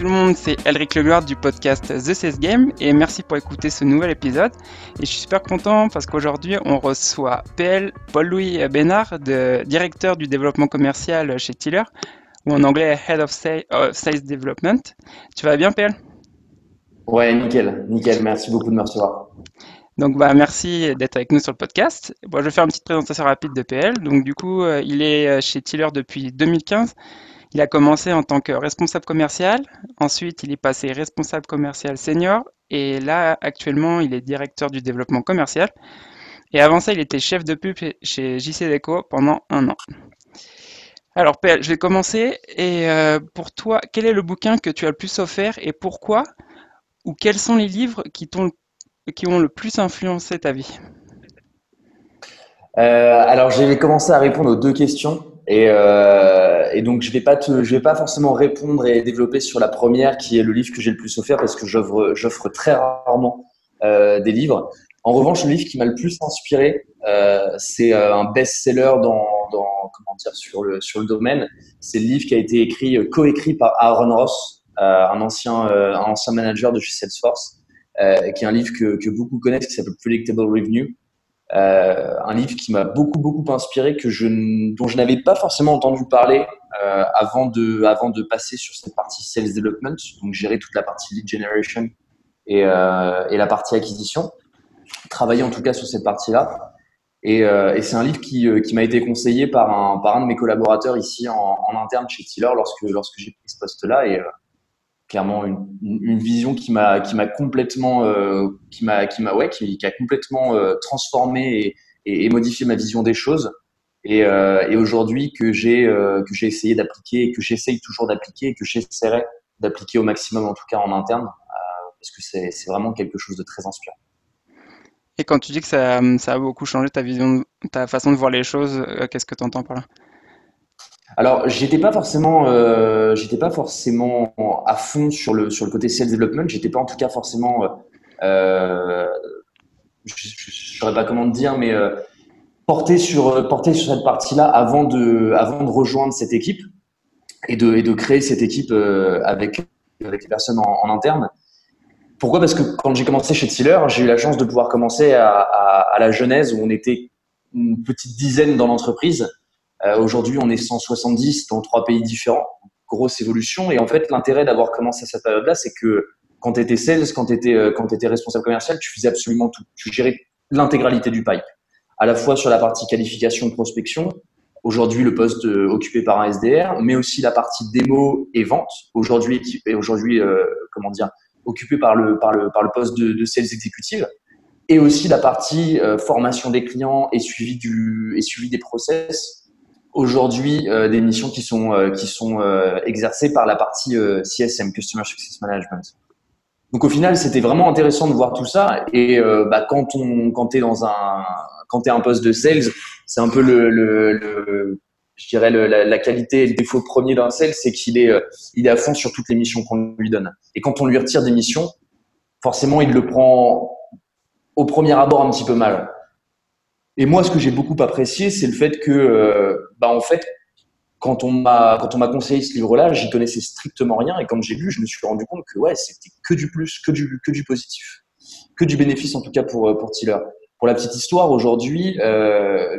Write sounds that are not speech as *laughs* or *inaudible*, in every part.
tout le monde, c'est Elric Legloire du podcast The Sales Game et merci pour écouter ce nouvel épisode. Et je suis super content parce qu'aujourd'hui on reçoit PL Paul-Louis Bénard, de, directeur du développement commercial chez Tiller, ou en anglais Head of Sales Development. Tu vas bien PL Ouais, nickel, nickel, merci beaucoup de me recevoir. Donc bah, merci d'être avec nous sur le podcast. Bon, je vais faire une petite présentation rapide de PL. Donc du coup, euh, il est euh, chez Tiller depuis 2015. Il a commencé en tant que responsable commercial, ensuite il est passé responsable commercial senior, et là actuellement il est directeur du développement commercial. Et avant ça, il était chef de pub chez JC Deco pendant un an. Alors PL, je vais commencer. Et euh, pour toi, quel est le bouquin que tu as le plus offert et pourquoi? Ou quels sont les livres qui, ont le plus influencé ta vie? Euh, Alors, j'ai commencé à répondre aux deux questions. Et, euh, et, donc, je vais vais pas forcément répondre et développer sur la première, qui est le livre que j'ai le plus offert, parce que j'offre, très rarement euh, des livres. En revanche, le livre qui m'a le plus inspiré, euh, c'est un best-seller dans, sur le, sur le domaine. C'est le livre qui a été écrit, coécrit par Aaron Ross, un ancien, un ancien manager de chez Salesforce, qui est un livre que beaucoup connaissent, qui s'appelle Predictable Revenue. Euh, un livre qui m'a beaucoup beaucoup inspiré, que je, dont je n'avais pas forcément entendu parler euh, avant de avant de passer sur cette partie sales development, donc gérer toute la partie lead generation et, euh, et la partie acquisition, travailler en tout cas sur cette partie-là. Et, euh, et c'est un livre qui, qui m'a été conseillé par un, par un de mes collaborateurs ici en, interne chez Tiller lorsque, lorsque j'ai pris ce poste-là. Et, clairement une, vision qui m'a qui m'a complètement euh, qui m'a qui m'a ouais qui, a complètement euh, transformé et, modifié ma vision des choses et, euh, aujourd'hui que j'ai que j'ai essayé d'appliquer et que j'essaye toujours d'appliquer et que j'essaierai d'appliquer au maximum en tout cas en interne parce que c'est c'est vraiment quelque chose de très inspirant. Et quand tu dis que ça, ça a beaucoup changé ta vision, ta façon de voir les choses, qu'est-ce que tu entends par là? Alors, j'étais pas forcément, euh, j'étais pas forcément à fond sur le sur le côté sales development. J'étais pas en tout cas forcément, euh, je, je, saurais pas comment dire, mais euh, porté sur porté sur cette partie-là avant de avant de rejoindre cette équipe et de et de créer cette équipe euh, avec avec les personnes en, interne. Pourquoi? Parce que quand j'ai commencé chez Tiller, j'ai eu la chance de pouvoir commencer à, à, à la genèse où on était une petite dizaine dans l'entreprise euh, Aujourd'hui, on est 170 dans trois pays différents. Grosse évolution. Et en fait, l'intérêt d'avoir commencé à cette période-là, c'est que quand tu étais sales, quand tu étais, euh, quand étais responsable commercial, tu faisais absolument tout. Tu gérais l'intégralité du pipe. À la fois sur la partie qualification, prospection, aujourd'hui le poste euh, occupé par un SDR, mais aussi la partie démo et vente, aujourd'hui aujourd'hui euh, comment dire occupé par le par le par le poste de, sales exécutive, et aussi la partie euh, formation des clients et suivi du et suivi des process aujourd'hui euh, des missions qui sont euh, qui sont euh, exercées par la partie euh, CSM Customer Success Management. Donc au final, c'était vraiment intéressant de voir tout ça. Et euh, bah, quand on quand t'es dans un quand t'es un poste de sales, c'est un peu le, le, le je dirais le, la, la, qualité et le défaut premier d'un sales, c'est qu'il est il est à fond sur toutes les missions qu'on lui donne. Et quand on lui retire des missions, forcément, il le prend au premier abord un petit peu mal. Et moi, ce que j'ai beaucoup apprécié, c'est le fait que, euh, bah, en fait, quand on m'a quand on m'a conseillé ce livre-là, j'y connaissais strictement rien. Et quand j'ai lu, je me suis rendu compte que ouais, c'était que du plus, que du que du positif, que du bénéfice en tout cas pour pour Tiller. Pour la petite histoire, aujourd'hui, euh,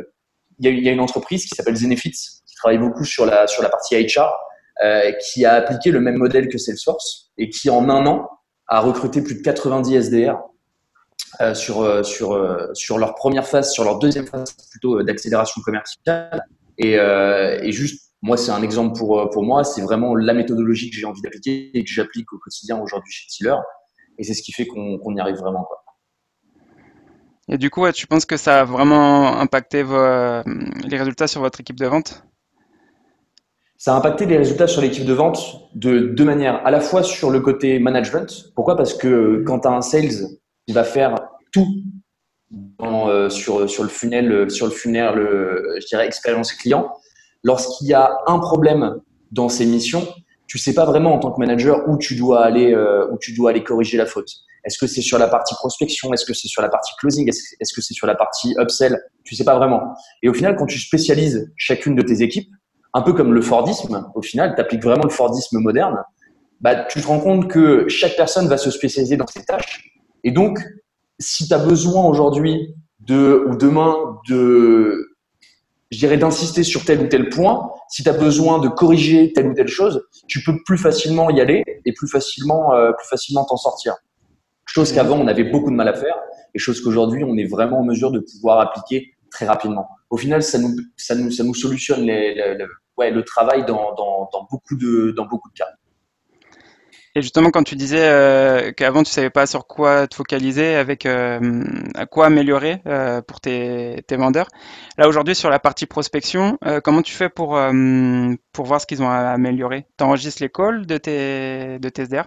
il y, a, une entreprise qui s'appelle Zenefits qui travaille beaucoup sur la sur la partie HR, euh, qui a appliqué le même modèle que Salesforce et qui en un an a recruté plus de 90 SDR euh, sur, euh, sur, euh, sur leur première phase, sur leur deuxième phase plutôt d'accélération commerciale. Et, et juste, moi, c'est un exemple pour, pour moi, c'est vraiment la méthodologie que j'ai envie d'appliquer et que j'applique au quotidien aujourd'hui chez Tiller. Et c'est ce qui fait qu'on qu y arrive vraiment. Quoi. Et du coup, ouais, tu penses que ça a vraiment impacté vos, les résultats sur votre équipe de vente? Ça a impacté les résultats sur l'équipe de vente de deux manières. À la fois sur le côté management. Pourquoi? Parce que quand tu as un sales il va faire tout euh, sur, sur le funnel, sur le funnel, le, je dirais expérience client. Lorsqu'il y a un problème dans ces missions, tu sais pas vraiment en tant que manager où tu dois aller, euh, où tu dois aller corriger la faute. Est-ce que c'est sur la partie prospection? Est-ce que c'est sur la partie closing? Est-ce que c'est sur la partie upsell? Tu sais pas vraiment. Et au final, quand tu spécialises chacune de tes équipes, un peu comme le Fordisme, au final, tu appliques vraiment le Fordisme moderne bah, tu te rends compte que chaque personne va se spécialiser dans ses tâches. Et donc, si tu as besoin aujourd'hui de, ou demain de, je dirais, d'insister sur tel ou tel point, si tu as besoin de corriger telle ou telle chose, tu peux plus facilement y aller et plus facilement, euh, plus facilement t'en sortir. Chose qu'avant, on avait beaucoup de mal à faire et chose qu'aujourd'hui, on est vraiment en mesure de pouvoir appliquer très rapidement. Au final, ça nous, ça nous, ça nous solutionne ouais, le travail dans, dans, dans, beaucoup de, dans beaucoup de cas. Et justement, quand tu disais euh, qu'avant tu savais pas sur quoi te focaliser, avec euh, à quoi améliorer euh, pour tes, tes, vendeurs, là aujourd'hui sur la partie prospection, comment tu fais pour pour voir ce qu'ils ont à améliorer? Tu enregistres les calls de tes de tes SDR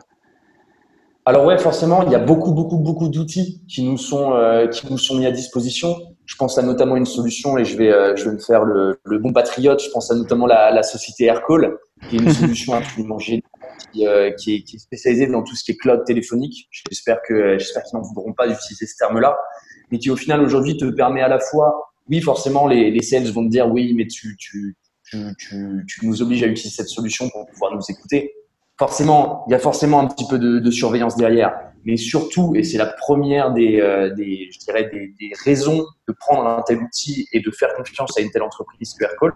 Alors ouais, forcément, il y a beaucoup beaucoup beaucoup d'outils qui nous sont qui nous sont mis à disposition. Je pense à notamment une solution et je vais je vais me faire le, le bon patriote. Je pense à notamment la, la société Aircall, qui est une *laughs* solution absolument géniale qui, euh, qui, est, qui, spécialisé dans tout ce qui est cloud téléphonique. J'espère que j'espère qu'ils n'en voudront pas d'utiliser ce terme-là, mais qui au final aujourd'hui te permet à la fois, oui forcément les, les sales vont te dire oui mais tu, tu, tu, nous obliges à utiliser cette solution pour pouvoir nous écouter. Forcément, il y a forcément un petit peu de, surveillance derrière, mais surtout, et c'est la première des, euh, des, je dirais des, raisons de prendre un tel outil et de faire confiance à une telle entreprise que Aircall,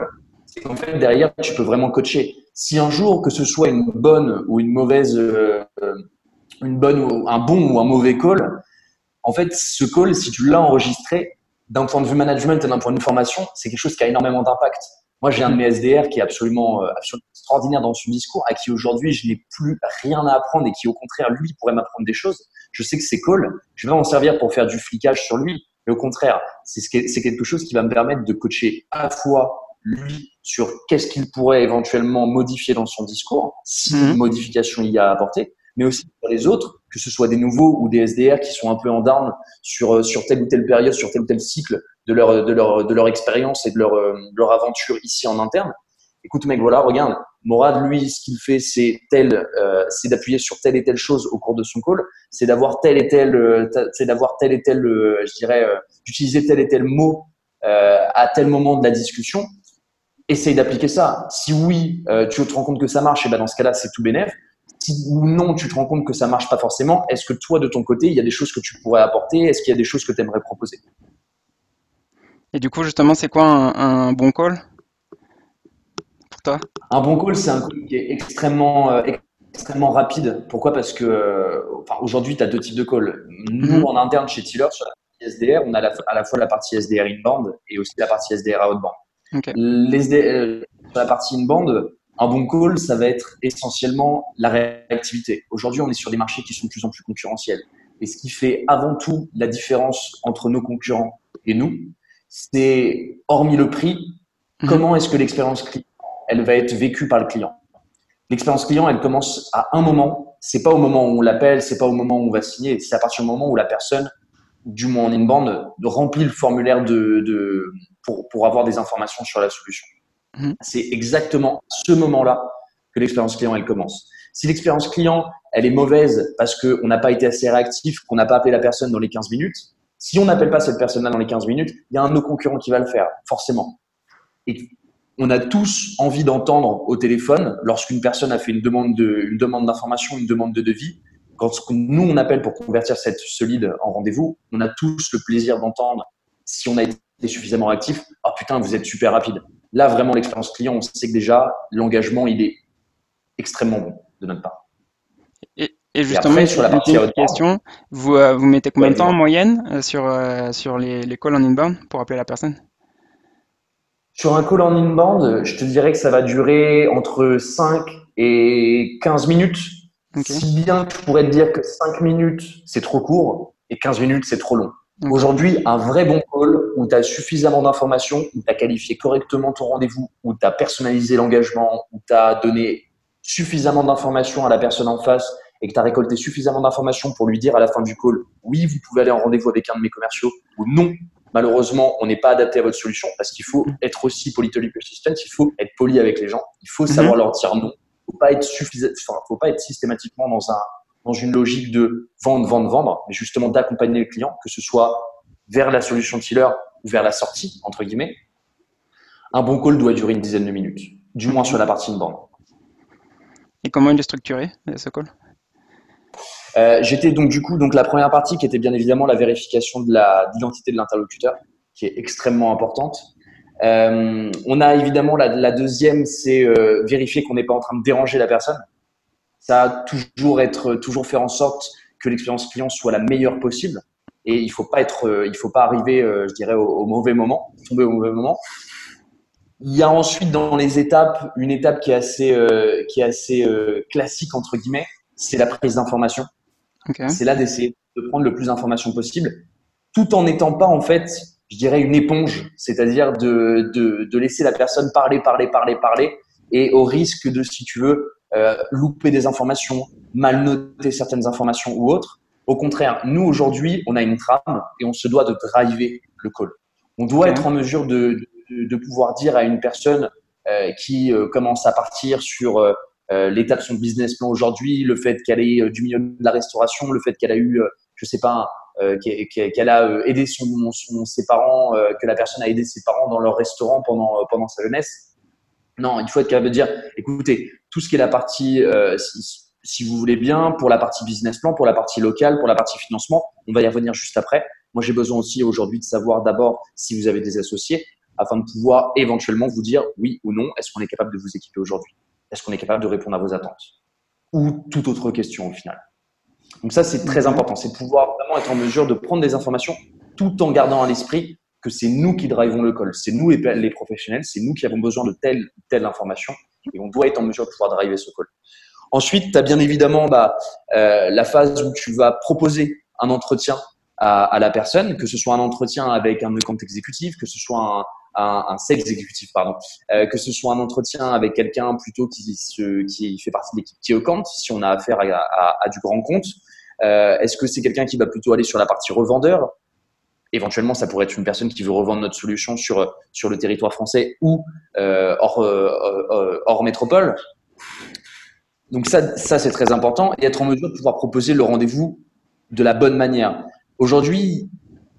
c'est qu'en fait derrière tu peux vraiment coacher si un jour, que ce soit une bonne ou une mauvaise, euh, une bonne ou un bon ou un mauvais call, en fait, ce call, si tu l'as enregistré, d'un point de vue management et d'un point de vue formation, c'est quelque chose qui a énormément d'impact. Moi, j'ai un de mes SDR qui est absolument, euh, absolument extraordinaire dans son discours, à qui aujourd'hui je n'ai plus rien à apprendre et qui, au contraire, lui, pourrait m'apprendre des choses. Je sais que ces calls, je vais en servir pour faire du flicage sur lui. Mais au contraire, c'est quelque chose qui va me permettre de coacher à la fois lui sur qu'est-ce qu'il pourrait éventuellement modifier dans son discours, si mmh. modification il y a à apporter, mais aussi pour les autres, que ce soit des nouveaux ou des SDR qui sont un peu en down sur, euh, sur telle ou telle période, sur tel ou tel cycle de leur, de leur, de leur expérience et de leur, euh, de leur aventure ici en interne. Écoute mec, voilà, regarde, Morad, lui, ce qu'il fait, c'est tel, euh, c'est d'appuyer sur telle et telle chose au cours de son call, c'est d'avoir tel et tel, euh, c'est d'avoir tel et tel, je dirais, d'utiliser tel et tel mot à tel moment de la discussion essaye d'appliquer ça. Si oui, euh, tu te rends compte que ça marche, et ben dans ce cas-là, c'est tout bénéf. Si ou non, tu te rends compte que ça marche pas forcément, est-ce que toi, de ton côté, il y a des choses que tu pourrais apporter? Est-ce qu'il y a des choses que tu aimerais proposer? Et du coup, justement, c'est quoi un, bon call? Pour toi? Un bon call, c'est un call qui est extrêmement, euh, extrêmement rapide. Pourquoi? Parce que euh, enfin, aujourd'hui, tu as deux types de calls. Nous, mm-hmm. en interne, chez Tiller, sur la partie SDR, on a à la fois la partie SDR inbound et aussi la partie SDR outbound. Okay. Les, euh, sur la partie inbound, un bon call, ça va être essentiellement la réactivité. Aujourd'hui, on est sur des marchés qui sont de plus en plus concurrentiels. Et ce qui fait avant tout la différence entre nos concurrents et nous, c'est, hormis le prix, mhm. comment est-ce que l'expérience client, elle va être vécue par le client? L'expérience client, elle commence à un moment. C'est pas au moment où on l'appelle, c'est pas au moment où on va signer. C'est à partir du moment où la personne, du moins en inbound, remplit le formulaire de, de pour, pour avoir des informations sur la solution. Mmh. C'est exactement à ce moment-là que l'expérience client, elle commence. Si l'expérience client, elle est mauvaise parce qu'on n'a pas été assez réactif, qu'on n'a pas appelé la personne dans les 15 minutes, si on n'appelle pas cette personne-là dans les 15 minutes, il y a un de nos concurrents qui va le faire, forcément. Et on a tous envie d'entendre au téléphone, lorsqu'une personne a fait une demande de, une demande d'information, une demande de devis, quand nous on appelle pour convertir cette, ce lead en rendez-vous, on a tous le plaisir d'entendre si on a été suffisamment réactif, ah putain, vous êtes super rapide. Là, vraiment, l'expérience client, on sait que déjà, l'engagement, il est extrêmement bon de notre part. Et, et justement, sur la partie question, vous, euh, vous mettez combien de temps en moyenne euh, sur, euh, sur les, les calls en inbound pour appeler la personne? Sur un call en inbound, je te dirais que ça va durer entre 5 et 15 minutes. Okay. Si bien que je pourrais te dire que 5 minutes, c'est trop court et 15 minutes, c'est trop long. Aujourd'hui, un vrai bon call où tu as suffisamment d'informations, où tu as qualifié correctement ton rendez-vous, où tu as personnalisé l'engagement, où tu as donné suffisamment d'informations à la personne en face et que tu as récolté suffisamment d'informations pour lui dire à la fin du call, oui, vous pouvez aller en rendez-vous avec un de mes commerciaux, ou non, malheureusement, on n'est pas adapté à votre solution parce qu'il faut être aussi polytonique persistent, il faut être poli avec les gens, il faut savoir mhm. leur dire non. Il faut pas être suffisant, enfin, faut pas être systématiquement dans un dans une logique de vendre, vendre, vendre, mais justement d'accompagner le client, que ce soit vers la solution tiller ou vers la sortie, entre guillemets. Un bon call doit durer une dizaine de minutes, du moins sur la partie inbound. Et comment il est structuré, ce call? Euh, J'étais donc du coup donc la première partie qui était bien évidemment la vérification de l'identité de l'interlocuteur, qui est extrêmement importante. Euh, on a évidemment la, la deuxième, c'est euh, vérifier qu'on n'est pas en train de déranger la personne. Ça a toujours être, toujours faire en sorte que l'expérience client soit la meilleure possible. Et il faut pas être, euh, il faut pas arriver, euh, je dirais, au, au, mauvais moment, tomber au mauvais moment. Il y a ensuite dans les étapes une étape qui est assez, euh, qui est assez classique entre guillemets, c'est la prise d'information. Okay. C'est là d'essayer de prendre le plus d'informations possible, tout en n'étant pas en fait je dirais, une éponge, c'est-à-dire de, de, de, laisser la personne parler, parler, parler, parler, et au risque de, si tu veux, euh, louper des informations, mal noter certaines informations ou autres. Au contraire, nous aujourd'hui, on a une trame et on se doit de driver le call. On doit okay. être en mesure de, de, de, pouvoir dire à une personne euh, qui euh, commence à partir sur euh, l'état de son business plan aujourd'hui, le fait qu'elle est du milieu de la restauration, le fait qu'elle a eu, je sais pas, qu'elle a aidé son, son, ses parents, que la personne a aidé ses parents dans leur restaurant pendant, pendant sa jeunesse. Non, il faut être capable de dire, écoutez, tout ce qui est la partie, si, si, vous voulez bien, pour la partie business plan, pour la partie locale, pour la partie financement, on va y revenir juste après. Moi, j'ai besoin aussi aujourd'hui de savoir d'abord si vous avez des associés, afin de pouvoir éventuellement vous dire oui ou non, est-ce qu'on est capable de vous équiper aujourd'hui? Est-ce qu'on est capable de répondre à vos attentes? Ou toute autre question au final. Donc ça, c'est très important. C'est pouvoir vraiment être en mesure de prendre des informations tout en gardant à l'esprit que c'est nous qui drivons le call. C'est nous les, professionnels, c'est nous qui avons besoin de telle telle information et on doit être en mesure de pouvoir driver ce call. Ensuite, tu as bien évidemment bah, euh, la phase où tu vas proposer un entretien à, la personne, que ce soit un entretien avec un compte exécutif, que ce soit un, un, exécutif, pardon, euh, que ce soit un entretien avec quelqu'un plutôt qui, fait partie de l'équipe qui compte, si on a affaire à, du grand compte. Euh, Est-ce que c'est quelqu'un qui va plutôt aller sur la partie revendeur? Éventuellement, ça pourrait être une personne qui veut revendre notre solution sur, sur le territoire français ou hors, hors métropole. Donc ça, ça c'est très important et être en mesure de pouvoir proposer le rendez-vous de la bonne manière. Aujourd'hui,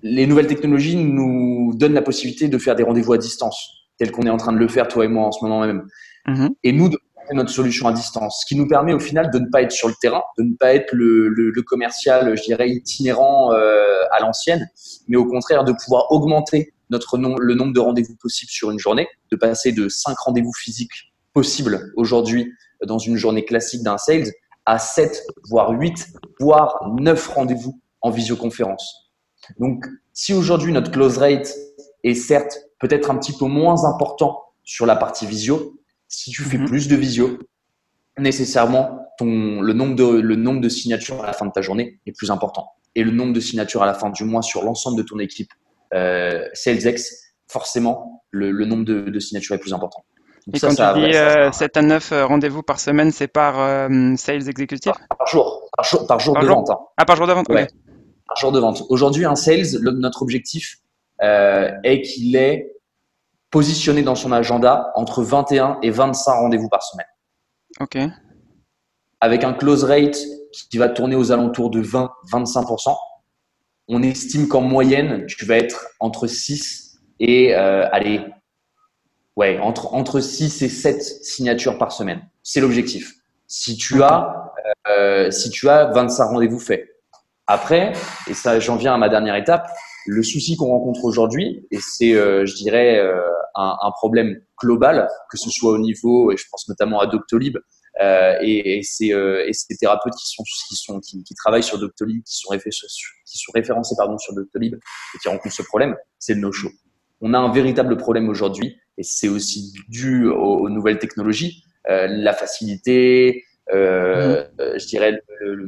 les nouvelles technologies nous donnent la possibilité de faire des rendez-vous à distance, tel qu'on est en train de le faire toi et moi en ce moment même. Mmh. Et nous, de notre solution à distance, ce qui nous permet au final de ne pas être sur le terrain, de ne pas être le, le, le commercial, je dirais, itinérant euh, à l'ancienne, mais au contraire de pouvoir augmenter notre nom, le nombre de rendez-vous possibles sur une journée, de passer de 5 rendez-vous physiques possibles aujourd'hui dans une journée classique d'un sales à 7, voire 8, voire 9 rendez-vous en visioconférence. Donc, si aujourd'hui notre close rate est certes peut-être un petit peu moins important sur la partie visio, si tu fais -hmm. plus de visio, nécessairement ton, le, nombre de, le nombre de signatures à la fin de ta journée est plus important. Et le nombre de signatures à la fin du mois sur l'ensemble de ton équipe euh, SalesX, forcément, le, le nombre de, de, signatures est plus important. Donc Et ça, quand ça, tu dis euh, 7 à 9 euh, rendez-vous par semaine, c'est par euh, sales exécutif? Par, par, jour, par jour, par jour par de jour? vente. Hein. Ah, par jour de vente, ouais. Okay. Par jour de vente. Aujourd'hui, un sales, le, notre objectif euh, est qu'il est positionné dans son agenda entre 21 et 25 rendez-vous par semaine. Ok. Avec un close rate qui va tourner aux alentours de 20-25%, on estime qu'en moyenne, tu vas être entre 6 et, euh, allez, ouais, entre, entre 6 et 7 signatures par semaine. C'est l'objectif. Si tu as, euh, si tu as 25 rendez-vous faits. Après, et ça, j'en viens à ma dernière étape, le souci qu'on rencontre aujourd'hui, et c'est, euh, je dirais, euh, un, problème global, que ce soit au niveau, et je pense notamment à Doctolib, euh, et, et, ces, et, ces, thérapeutes qui sont qui sont qui travaillent sur Doctolib, qui sont, qui sont référencés pardon sur Doctolib et qui rencontrent ce problème, c'est le no-show. On a un véritable problème aujourd'hui, et c'est aussi dû aux, aux nouvelles technologies, euh, la facilité, mmh. je dirais le, le,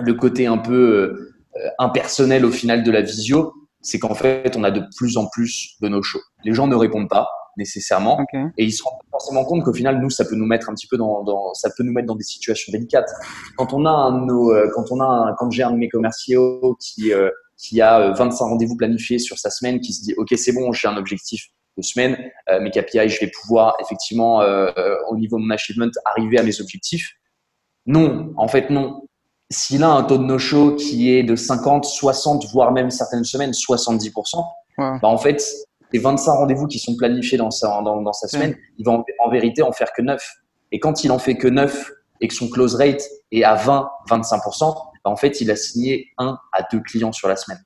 le, côté un peu impersonnel au final de la visio, c'est qu'en fait, on a de plus en plus de nos shows. Les gens ne répondent pas nécessairement okay. et ils se rendent forcément compte qu'au final, nous, ça peut nous mettre un petit peu dans, dans, ça peut nous mettre dans des situations délicates. Quand on a un de nos, euh, quand on a, un, quand j'ai un de mes commerciaux qui euh, qui a 25 euh, rendez-vous planifiés sur sa semaine, qui se dit, ok, c'est bon, j'ai un objectif de semaine, euh, mes KPI, je vais pouvoir effectivement euh, au niveau de mon achievement arriver à mes objectifs. Non, en fait, non s'il a un taux de no-show qui est de 50, 60, voire même certaines semaines 70%, ouais. bah en fait, les 25 rendez-vous qui sont planifiés dans sa, dans, dans sa semaine, ouais. il va en, en, vérité en faire que 9. Et quand il en fait que 9 et que son close rate est à 20-25%, bah, en fait, il a signé un à deux clients sur la semaine.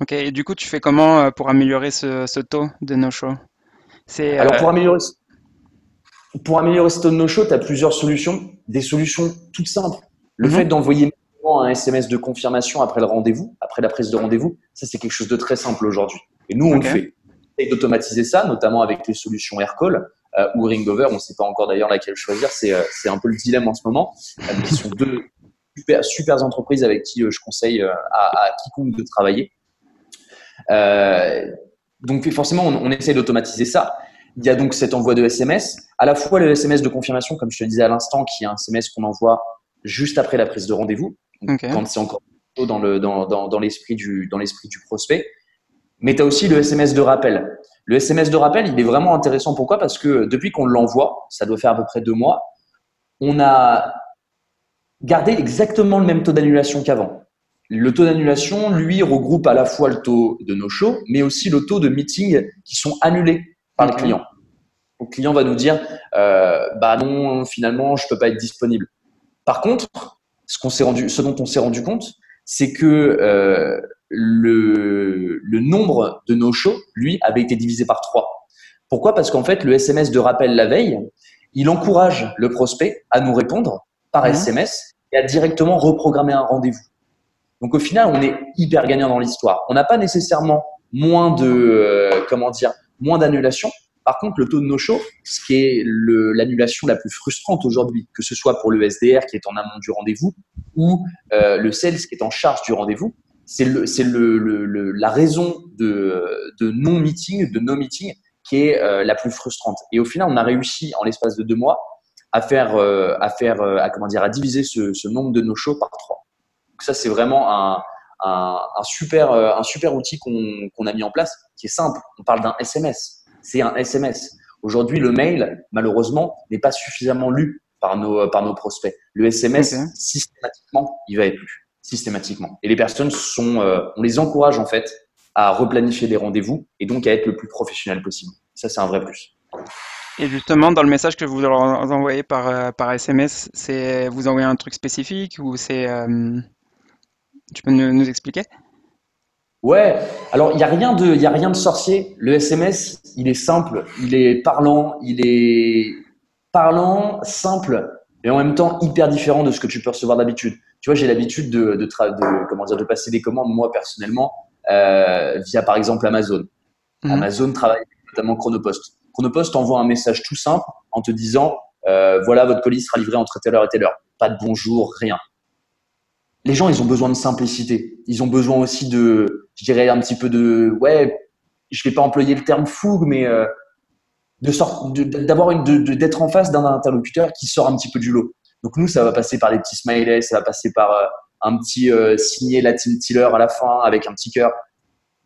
Ok, et du coup, tu fais comment euh, pour améliorer ce, taux de no-show? Alors, pour améliorer, pour améliorer ce taux de no-show, tu as plusieurs solutions. Des solutions toutes simples. Le mhm. fait d'envoyer un SMS de confirmation après le rendez-vous, après la prise de rendez-vous, ça, c'est quelque chose de très simple aujourd'hui. Et nous, on le fait. Et d'automatiser ça, notamment avec les solutions AirCall euh, ou Ringover. On ne sait pas encore d'ailleurs laquelle choisir. C'est euh, un peu le dilemme en ce moment. Euh, qui sont deux super, super entreprises avec qui je conseille à, à, quiconque de travailler. Donc forcément, on, on essaie d'automatiser ça. Il y a donc cet envoi de SMS, à la fois le SMS de confirmation, comme je te le disais à l'instant, qui est un SMS qu'on envoie juste après la prise de rendez-vous, quand c'est encore dans le dans, dans, dans l'esprit du dans l'esprit du prospect. Mais tu as aussi le SMS de rappel. Le SMS de rappel, il est vraiment intéressant. Pourquoi? Parce que depuis qu'on l'envoie, ça doit faire à peu près deux mois, on a gardé exactement le même taux d'annulation qu'avant. Le taux d'annulation, lui, regroupe à la fois le taux de no-show, mais aussi le taux de meetings qui sont annulés par le client. Le client va nous dire, euh, bah non, finalement, je peux pas être disponible. Par contre, ce, qu'on s'est rendu, ce dont on s'est rendu compte, c'est que euh, le, le, nombre de no-shows, lui, avait été divisé par trois. Pourquoi? Parce qu'en fait, le SMS de rappel la veille, il encourage le prospect à nous répondre par SMS et à directement reprogrammer un rendez-vous. Donc au final, on est hyper gagnant dans l'histoire. On n'a pas nécessairement moins de euh, comment dire moins d'annulations, par contre, le taux de no-show, ce qui est l'annulation la plus frustrante aujourd'hui, que ce soit pour le SDR qui est en amont du rendez-vous ou euh, le sales qui est en charge du rendez-vous, c'est le, le, le, la raison de, de non-meeting, de no-meeting qui est euh, la plus frustrante. Et au final, on a réussi en l'espace de deux mois à faire, euh, à faire, à comment dire, à diviser ce, ce nombre de no-shows par trois. Donc ça, c'est vraiment un, un, un, super, un super outil qu'on a mis en place, qui est simple. On parle d'un SMS c'est un SMS. Aujourd'hui, le mail, malheureusement, n'est pas suffisamment lu par nos, par nos prospects. Le SMS, systématiquement, il va être lu. Systématiquement. Et les personnes sont, euh, on les encourage en fait à replanifier des rendez-vous et donc à être le plus professionnel possible. Ça, c'est un vrai plus. Et justement, dans le message que vous leur envoyez par, euh, par SMS, c'est vous envoyez un truc spécifique ou c'est. Euh, tu peux nous expliquer? Ouais, alors il n'y a, rien de, y a rien de sorcier. Le SMS, il est simple, il est parlant, il est parlant, simple, et en même temps hyper différent de ce que tu peux recevoir d'habitude. Tu vois, j'ai l'habitude de, de, de, comment dire, de passer des commandes, moi personnellement, euh, via par exemple Amazon. Mhm. Amazon travaille notamment Chronopost. Chronopost envoie un message tout simple en te disant euh, voilà, votre colis sera livré entre telle heure et telle heure. Pas de bonjour, rien les gens, ils ont besoin de simplicité. Ils ont besoin aussi de, je dirais, un petit peu de, ouais, je vais pas employer le terme fougue, mais euh, de sorte, d'avoir une, d'être en face d'un interlocuteur qui sort un petit peu du lot. Donc nous, ça va passer par des petits smileys, ça va passer par euh, un petit euh, signé Latin Tiller à la fin avec un petit cœur.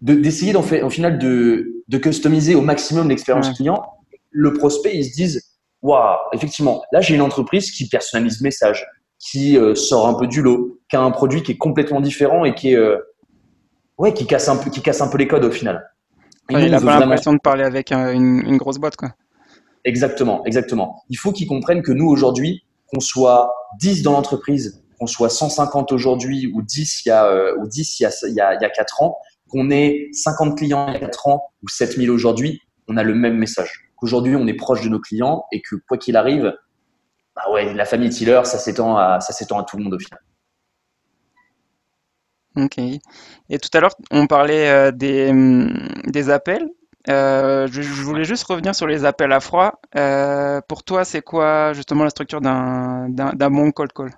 D'essayer d'en fait, au final de, de customiser au maximum l'expérience client. Le prospect, ils se disent, waouh, effectivement, là j'ai une entreprise qui personnalise le message qui euh, sort un peu du lot, qui a un produit qui est complètement différent et qui est euh, ouais qui casse un peu qui casse un peu les codes au final. il n'a pas l'impression de parler avec une, grosse boîte quoi. Exactement, exactement. Il faut qu'ils comprennent que nous aujourd'hui, qu'on soit 10 dans l'entreprise, qu'on soit 150 aujourd'hui ou 10 il y a euh, ou 10 il y a, il y a, il y a 4 ans, qu'on ait 50 clients il y a 4 ans ou 7000 aujourd'hui, on a le même message. Qu'aujourd'hui on est proche de nos clients et que quoi qu'il arrive, bah ouais, la famille Tiller, ça s'étend à, ça s'étend à tout le monde au final. Ok. Et tout à l'heure, on parlait euh, des, hum, des appels. Euh, je, voulais juste revenir sur les appels à froid. Euh, pour toi, c'est quoi justement la structure d'un bon call call?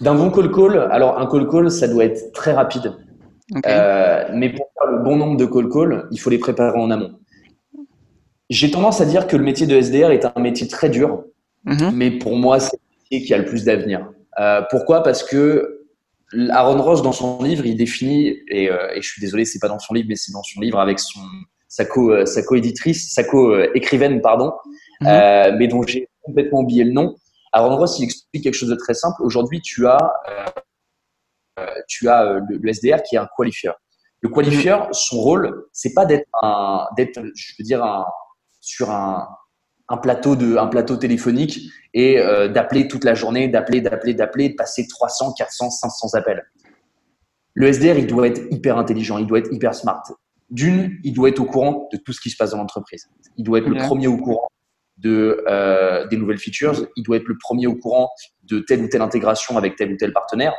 D'un bon call call, alors un call call, ça doit être très rapide. mais pour faire le bon nombre de call call, il faut les préparer en amont. J'ai tendance à dire que le métier de SDR est un métier très dur, mhm. mais pour moi, c'est le métier qui a le plus d'avenir. Euh, pourquoi? Parce que Aaron Ross, dans son livre, il définit, et, euh, et je suis désolé, c'est pas dans son livre, mais c'est dans son livre avec son, sa, co, euh, sa co-éditrice, sa co-écrivaine, pardon, mhm. euh, mais dont j'ai complètement oublié le nom. Aaron Ross, il explique quelque chose de très simple. Aujourd'hui, tu as, tu as le, le, SDR qui est un qualifier. Le qualifier, son rôle, c'est pas d'être un, d'être, je veux dire, un, sur un, un plateau de un plateau téléphonique et euh, d'appeler toute la journée, d'appeler, d'appeler, d'appeler, de passer 300, 400, 500 appels. Le SDR, il doit être hyper intelligent, il doit être hyper smart. D'une, il doit être au courant de tout ce qui se passe dans l'entreprise. Il doit être le premier au courant de euh, des nouvelles features. Il doit être le premier au courant de telle ou telle intégration avec tel ou tel partenaire.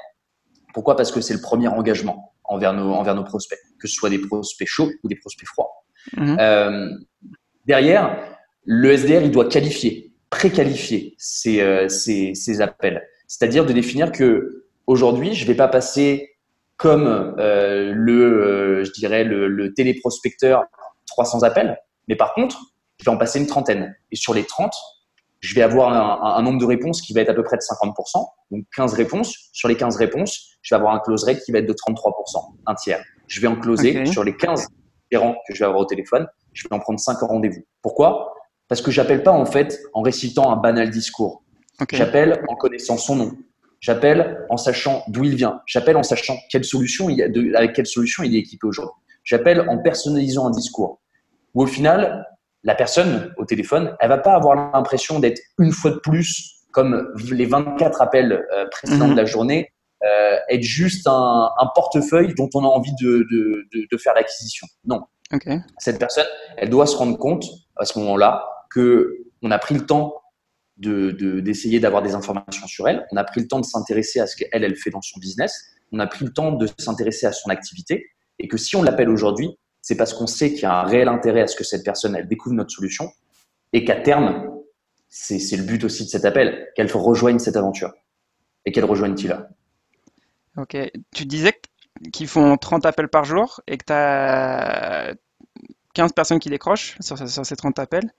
Pourquoi? Parce que c'est le premier engagement envers nos envers nos prospects, que ce soit des prospects chauds ou des prospects froids. Mhm. Euh, derrière, le SDR, il doit qualifier, préqualifier ces, euh, ces, ces appels. C'est-à-dire de définir que aujourd'hui, je vais pas passer comme euh, le, euh, je dirais, le, le, téléprospecteur 300 appels, mais par contre, je vais en passer une trentaine. Et sur les 30, je vais avoir un, un, nombre de réponses qui va être à peu près de 50%, donc 15 réponses. Sur les 15 réponses, je vais avoir un close rate qui va être de 33%, un tiers. Je vais en closer sur les 15 gérants que je vais avoir au téléphone, je vais en prendre 5 rendez-vous. Pourquoi? Parce que j'appelle pas en fait en récitant un banal discours. J'appelle en connaissant son nom, J'appelle en sachant d'où il vient. J'appelle en sachant quelle solution il de, avec quelle solution il est équipé aujourd'hui. J'appelle en personnalisant un discours. Où au final, la personne au téléphone, elle va pas avoir l'impression d'être une fois de plus comme les 24 appels euh, précédents de la mhm. journée, euh, être juste un, un, portefeuille dont on a envie de, de, de, de faire l'acquisition. Non. Okay. Cette personne, elle doit se rendre compte à ce moment-là que on a pris le temps d'essayer de, d'avoir des informations sur elle. On a pris le temps de s'intéresser à ce qu'elle, elle fait dans son business. On a pris le temps de s'intéresser à son activité. Et que si on l'appelle aujourd'hui, c'est parce qu'on sait qu'il y a un réel intérêt à ce que cette personne, elle découvre notre solution. Et qu'à terme, c'est le but aussi de cet appel, qu'elle rejoigne cette aventure. Et qu'elle rejoigne Tila. Ok. Tu disais qu'ils font 30 appels par jour et que tu as 15 personnes qui décrochent sur, sur ces 30 appels.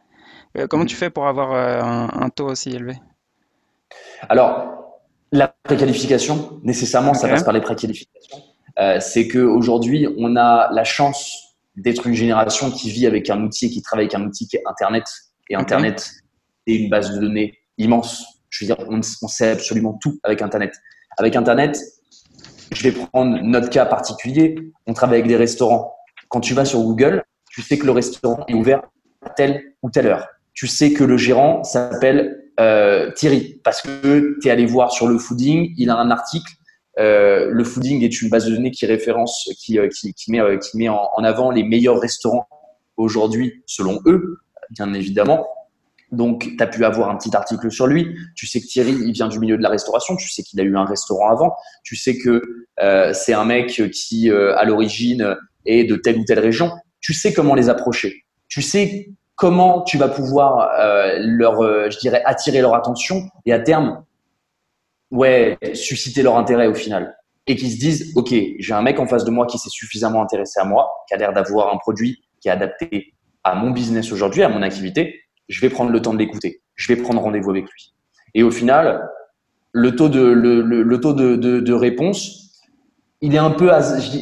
Euh, comment tu fais pour avoir euh, un, taux aussi élevé? Alors, la préqualification, nécessairement, ça passe par les préqualifications. Euh, c'est qu'aujourd'hui, on a la chance d'être une génération qui vit avec un outil et qui travaille avec un outil qui est Internet. Et Internet est une base de données immense. Je veux dire, on, on sait absolument tout avec Internet. Avec Internet, je vais prendre notre cas particulier. On travaille avec des restaurants. Quand tu vas sur Google, tu sais que le restaurant est ouvert à telle ou telle heure tu sais que le gérant s'appelle euh, Thierry parce que tu es allé voir sur le fooding, il a un article. Euh, le fooding est une base de données qui référence, qui, euh, met en, avant les meilleurs restaurants aujourd'hui selon eux, bien évidemment. Donc, tu as pu avoir un petit article sur lui. Tu sais que Thierry, il vient du milieu de la restauration. Tu sais qu'il a eu un restaurant avant. Tu sais que euh, c'est un mec qui, euh, à l'origine, est de telle ou telle région. Tu sais comment les approcher. Tu sais comment tu vas pouvoir euh, leur, je dirais, attirer leur attention et à terme, ouais, susciter leur intérêt au final. Et qu'ils se disent, OK, j'ai un mec en face de moi qui s'est suffisamment intéressé à moi, qui a l'air d'avoir un produit qui est adapté à mon business aujourd'hui, à mon activité. Je vais prendre le temps de l'écouter. Je vais prendre rendez-vous avec lui. Et au final, le taux de, le, le, taux de, de, de réponse, il est un peu,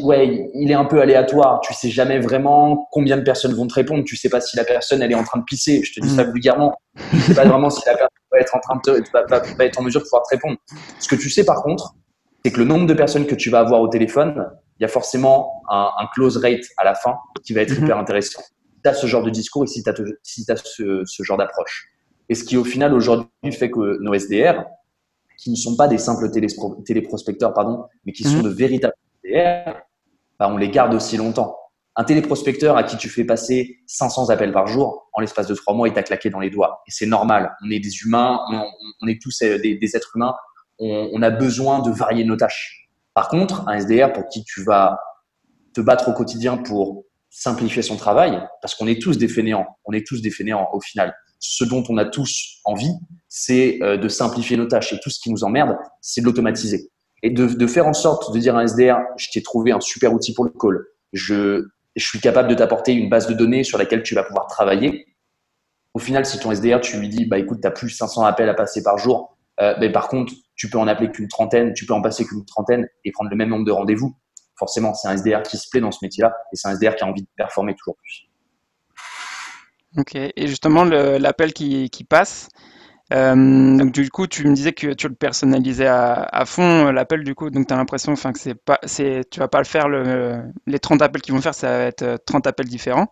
ouais, il est un peu aléatoire. Tu sais jamais vraiment combien de personnes vont te répondre. Tu sais pas si la personne elle est en train de pisser. Je te dis ça mm. vulgairement. Tu sais pas vraiment si la personne va être en train de te, va, être en mesure de pouvoir te répondre. Ce que tu sais par contre, c'est que le nombre de personnes que tu vas avoir au téléphone, il y a forcément un, un close rate à la fin qui va être mm-hmm. hyper intéressant. Tu as ce genre de discours et si tu as, si as ce, ce genre d'approche. Et ce qui au final aujourd'hui fait que nos SDR, qui ne sont pas des simples téléprospecteurs, pardon, mais qui sont mhm. de véritables SDR, bah, on les garde aussi longtemps. Un téléprospecteur à qui tu fais passer 500 appels par jour, en l'espace de trois mois, il t'a claqué dans les doigts. Et c'est normal. On est des humains, on, est tous euh, des, êtres humains. On, a besoin de varier nos tâches. Par contre, un SDR pour qui tu vas te battre au quotidien pour simplifier son travail, parce qu'on est tous des fainéants. On est tous des fainéants au final ce dont on a tous envie, c'est euh, de simplifier nos tâches. Et tout ce qui nous emmerde, c'est de l'automatiser. Et de, faire en sorte de dire à un SDR, je t'ai trouvé un super outil pour le call. Je, suis capable de t'apporter une base de données sur laquelle tu vas pouvoir travailler. Au final, si ton SDR, tu lui dis, bah écoute, tu plus 500 appels à passer par jour, euh, mais par contre, tu peux en appeler qu'une trentaine, tu peux en passer qu'une trentaine et prendre le même nombre de rendez-vous. Forcément, c'est un SDR qui se plaît dans ce métier-là et c'est un SDR qui a envie de performer toujours plus. Ok, et justement l'appel qui, qui, passe, euh, donc du coup tu me disais que tu le personnalisais à, à fond euh, l'appel du coup, donc tu as l'impression que c'est pas, c'est, tu vas pas le faire, le, les 30 appels qu'ils vont faire, ça va être 30 euh, appels différents.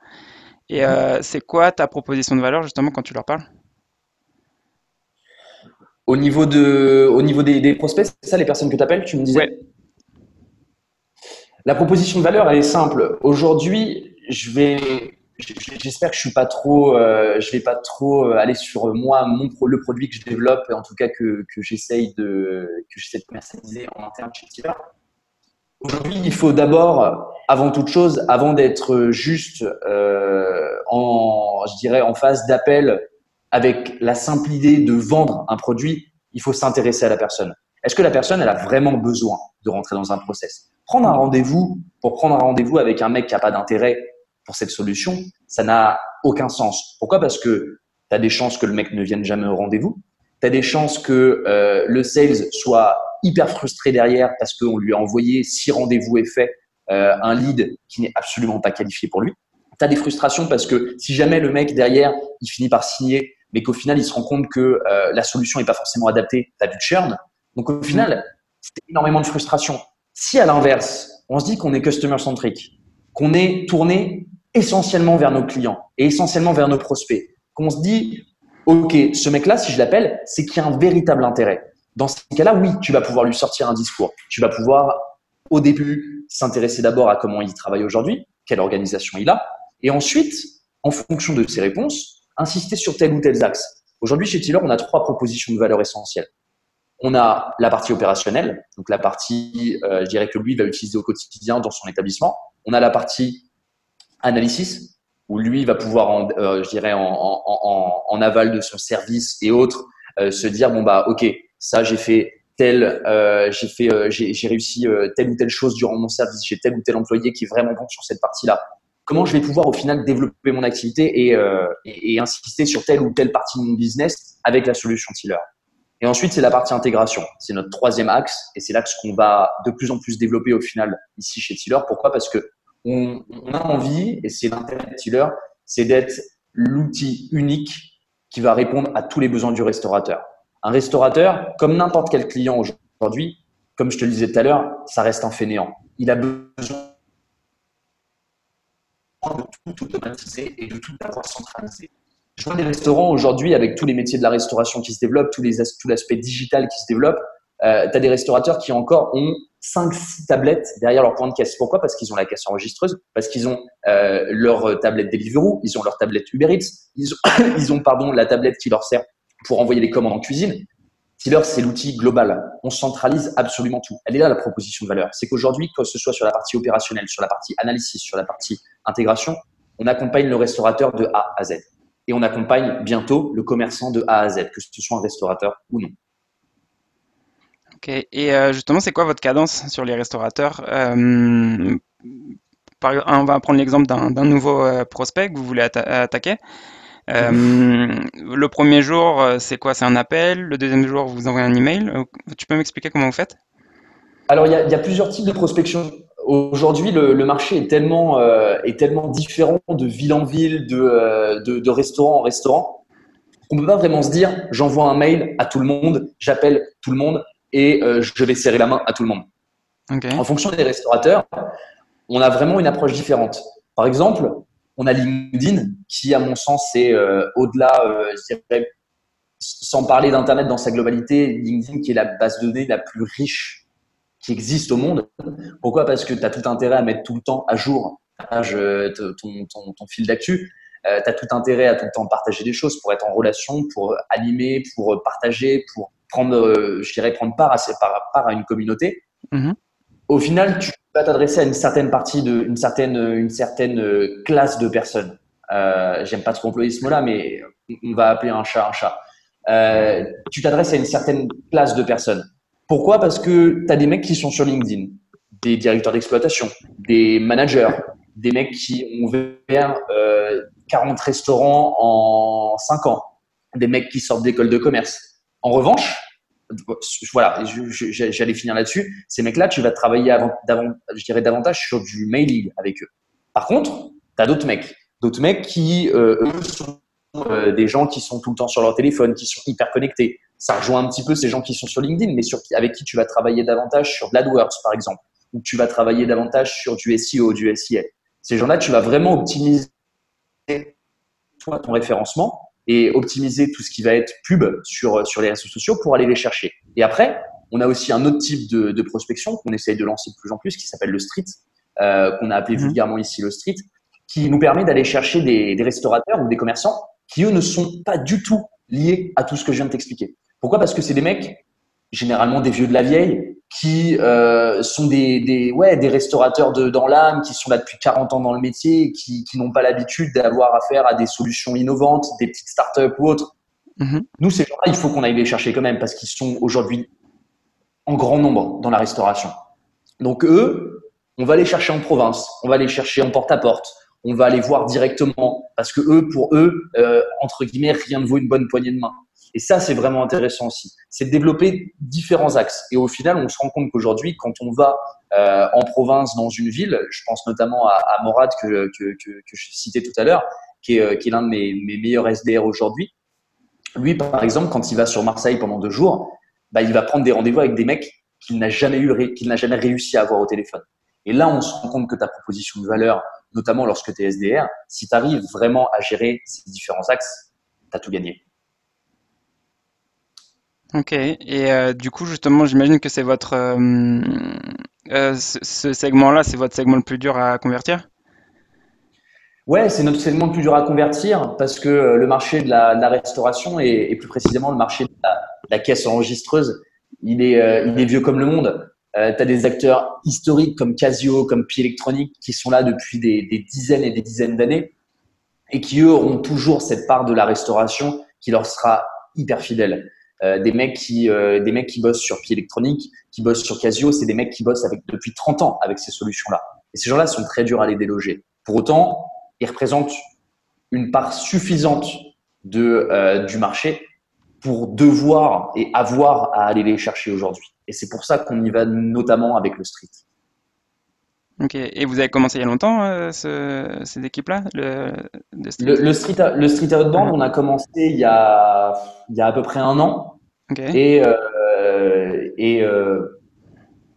Et euh, c'est quoi ta proposition de valeur justement quand tu leur parles? Au niveau, de, au niveau des, prospects, c'est ça les personnes que tu appelles, tu me disais? La proposition de valeur, elle est simple. Aujourd'hui, je vais, j'espère que je suis pas trop, euh, je vais pas trop euh, aller sur moi, mon le produit que je développe, en tout cas que, que de, que j'essaie de commercialiser en interne chez Tiller. Aujourd'hui, il faut d'abord, avant toute chose, avant d'être juste euh, en, je dirais, en phase d'appel avec la simple idée de vendre un produit, il faut s'intéresser à la personne. Est-ce que la personne, elle a vraiment besoin de rentrer dans un process? Prendre un rendez-vous pour prendre un rendez-vous avec un mec qui n'a pas d'intérêt pour cette solution, ça n'a aucun sens. Pourquoi? Parce que tu as des chances que le mec ne vienne jamais au rendez-vous. Tu as des chances que euh, le sales soit hyper frustré derrière parce qu'on lui a envoyé six rendez-vous et fait euh, un lead qui n'est absolument pas qualifié pour lui. Tu as des frustrations parce que si jamais le mec derrière, il finit par signer mais qu'au final, il se rend compte que euh, la solution n'est pas forcément adaptée, tu as du churn. Donc au final, c'est énormément de frustration. Si à l'inverse, on se dit qu'on est customer-centric, qu'on est tourné essentiellement vers nos clients et essentiellement vers nos prospects, qu'on se dit, OK, ce mec-là, si je l'appelle, c'est qu'il y a un véritable intérêt. Dans ce cas-là, oui, tu vas pouvoir lui sortir un discours. Tu vas pouvoir, au début, s'intéresser d'abord à comment il travaille aujourd'hui, quelle organisation il a, et ensuite, en fonction de ses réponses, insister sur tel ou tel axe. Aujourd'hui, chez Tiller, on a trois propositions de valeur essentielles. On a la partie opérationnelle, donc la partie, euh, je dirais que lui va utiliser au quotidien dans son établissement. On a la partie analysis, où lui va pouvoir, en, euh, je dirais, en, aval de son service et autres, euh, se dire bon bah ok, ça j'ai fait tel, j'ai fait, j'ai réussi telle ou telle chose durant mon service, j'ai tel ou tel employé qui est vraiment bon sur cette partie-là comment je vais pouvoir au final développer mon activité euh, et, et, insister sur telle ou telle partie de mon business avec la solution Tiller? Et ensuite, c'est la partie intégration. C'est notre troisième axe et c'est l'axe qu'on va de plus en plus développer au final ici chez Tiller. Pourquoi? Parce que on, a envie, et c'est l'intérêt de Tiller, c'est d'être l'outil unique qui va répondre à tous les besoins du restaurateur. Un restaurateur, comme n'importe quel client aujourd'hui, comme je te le disais tout à l'heure, ça reste un fainéant. Il a besoin de tout automatiser et de tout avoir centralisé. Je vois des restaurants aujourd'hui avec tous les métiers de la restauration qui se développent, tout l'aspect digital qui se développe. Euh, tu as des restaurateurs qui encore ont 5-6 tablettes derrière leur point de caisse. Pourquoi? Parce qu'ils ont la caisse enregistreuse, parce qu'ils ont euh, leur tablette Deliveroo, ils ont leur tablette Uber Eats, ils ont, *coughs* ils ont pardon, la tablette qui leur sert pour envoyer les commandes en cuisine. Tiller, c'est l'outil global. On centralise absolument tout. Elle est là la proposition de valeur. C'est qu'aujourd'hui, que ce soit sur la partie opérationnelle, sur la partie analysis, sur la partie intégration, on accompagne le restaurateur de A à Z. Et on accompagne bientôt le commerçant de A à Z, que ce soit un restaurateur ou non. Ok. Et euh, justement, c'est quoi votre cadence sur les restaurateurs euh, On va prendre l'exemple d'un nouveau euh, prospect que vous voulez attaquer. le premier jour, c'est quoi? C'est un appel. Le deuxième jour, vous envoyez un email. Tu peux m'expliquer comment vous faites? Alors, il y, a plusieurs types de prospection. Aujourd'hui, le, marché est tellement, euh, est tellement différent de ville en ville, de, euh, de, restaurant en restaurant, qu'on ne peut pas vraiment se dire j'envoie un mail à tout le monde, j'appelle tout le monde et euh, je vais serrer la main à tout le monde. En fonction des restaurateurs, on a vraiment une approche différente. Par exemple, on a LinkedIn qui, à mon sens, est au-delà, je dirais, sans parler d'Internet dans sa globalité, LinkedIn qui est la base de données la plus riche qui existe au monde. Pourquoi? Parce que tu as tout intérêt à mettre tout le temps à jour ton, ton, ton fil d'actu. Euh, tu as tout intérêt à tout le temps partager des choses pour être en relation, pour animer, pour partager, pour prendre, euh, je dirais, prendre part à, part, à une communauté. Mm-hmm. Au final, tu vas t'adresser à une certaine partie de, une certaine, une certaine classe de personnes. Euh, J'aime pas trop employer ce mot-là, mais on va appeler un chat un chat. Euh, tu t'adresses à une certaine classe de personnes. Pourquoi? Parce que tu as des mecs qui sont sur LinkedIn, des directeurs d'exploitation, des managers, des mecs qui ont ouvert euh, 40 restaurants en 5 ans, des mecs qui sortent d'école de commerce. En revanche, voilà, j'allais finir là-dessus. Ces mecs-là, tu vas travailler avant, je dirais davantage sur du mailing avec eux. Par contre, tu as d'autres mecs, d'autres mecs qui, euh, eux, sont euh, des gens qui sont tout le temps sur leur téléphone, qui sont hyper connectés, ça rejoint un petit peu ces gens qui sont sur LinkedIn, mais sur, avec qui tu vas travailler davantage sur AdWords, par exemple, ou tu vas travailler davantage sur du SEO, du SEA. Ces gens-là, tu vas vraiment optimiser toi, ton référencement et optimiser tout ce qui va être pub sur, sur les réseaux sociaux pour aller les chercher. Et après, on a aussi un autre type de, de prospection qu'on essaye de lancer de plus en plus qui s'appelle le street, euh, qu'on a appelé mhm. vulgairement ici le street, qui nous permet d'aller chercher des, des, restaurateurs ou des commerçants qui, eux, ne sont pas du tout liés à tout ce que je viens de t'expliquer. Pourquoi? Parce que c'est des mecs, généralement des vieux de la vieille, qui euh, sont des, des, ouais, des restaurateurs de, dans l'âme, qui sont là depuis 40 ans dans le métier, qui, qui n'ont pas l'habitude d'avoir affaire à des solutions innovantes, des petites startups ou autres. Mhm. Nous, ces gens-là, il faut qu'on aille les chercher quand même parce qu'ils sont aujourd'hui en grand nombre dans la restauration. Donc eux, on va les chercher en province, on va les chercher en porte-à-porte, on va les voir directement parce que eux, pour eux, euh, entre guillemets, rien ne vaut une bonne poignée de main. Et ça, c'est vraiment intéressant aussi. C'est de développer différents axes. Et au final, on se rend compte qu'aujourd'hui, quand on va euh, en province, dans une ville, je pense notamment à, Morad que, que, que, je citais tout à l'heure, qui est, euh, est l'un de mes, mes meilleurs SDR aujourd'hui. Lui, par exemple, quand il va sur Marseille pendant deux jours, bah, il va prendre des rendez-vous avec des mecs qu'il n'a jamais qu'il n'a jamais réussi à avoir au téléphone. Et là, on se rend compte que ta proposition de valeur, notamment lorsque tu es SDR, si tu arrives vraiment à gérer ces différents axes, tu as tout gagné. Ok, et euh, du coup, justement, j'imagine que c'est votre. Euh, euh, ce, segment-là, c'est votre segment le plus dur à convertir? Ouais, c'est notre segment le plus dur à convertir parce que le marché de la, restauration et, plus précisément le marché de la, caisse enregistreuse, il est, il est vieux comme le monde. Tu as des acteurs historiques comme Casio, comme Pi Electronic qui sont là depuis des, dizaines et des dizaines d'années et qui, eux, ont toujours cette part de la restauration qui leur sera hyper fidèle. Euh, des mecs qui euh, des mecs qui bossent sur pied électronique, qui bossent sur Casio, c'est des mecs qui bossent depuis 30 ans avec ces solutions-là. Et ces gens-là sont très durs à les déloger. Pour autant, ils représentent une part suffisante euh, du marché pour devoir et avoir à aller les chercher aujourd'hui. Et c'est pour ça qu'on y va notamment avec le street. Ok, et vous avez commencé il y a longtemps, euh, ce, cette équipe-là le, le, le, street, le street outbound, on a commencé il y a, il y a à peu près un an. Et, euh, et euh,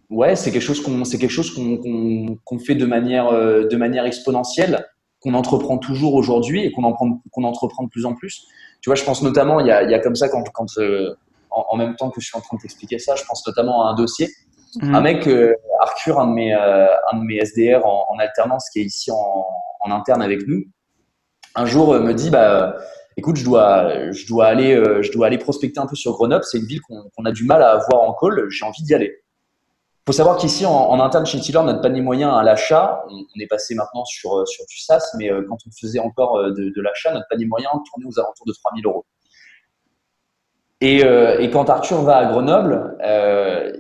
ouais, c'est quelque chose qu'on quelque chose qu'on qu'on fait de manière, euh, de manière exponentielle, qu'on entreprend toujours aujourd'hui et qu'on en qu'on entreprend de plus en plus. Tu vois, je pense notamment, il y a, il y a comme ça quand, quand euh, en, en, même temps que je suis en train de t'expliquer ça, je pense notamment à un dossier Mhm. Un mec, euh, Arthur, un de mes, euh, un de mes SDR en, en, alternance qui est ici en, en interne avec nous, un jour euh, me dit bah écoute, je dois, je dois aller, je dois aller prospecter un peu sur Grenoble. C'est une ville qu'on a du mal à avoir en call. J'ai envie d'y aller. Faut savoir qu'ici, en, interne chez Tiller, notre panier moyen à l'achat, on, est passé maintenant sur, sur du mais quand on faisait encore de, de l'achat, notre panier moyen tournait aux alentours de 3000 euros. Et, quand Arthur va à Grenoble, euh,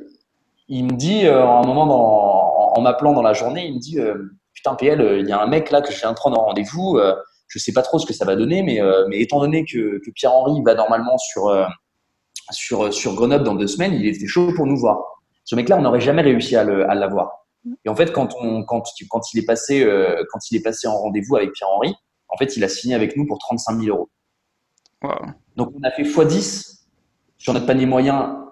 il me dit, euh, un en, m'appelant dans la journée, il me dit euh, Putain, PL, il y a un mec là que viens de prendre en rendez-vous. Euh, je sais pas trop ce que ça va donner, mais, étant donné que, que Pierre-Henri va normalement sur, sur, sur Grenoble dans deux semaines, il était chaud pour nous voir. Ce mec-là, on n'aurait jamais réussi à l'avoir. Et en fait, quand, on, quand, quand, il est passé, quand il est passé en rendez-vous avec Pierre-Henri, en fait, il a signé avec nous pour 35 000 euros. Donc, on a fait x10 sur notre panier moyen,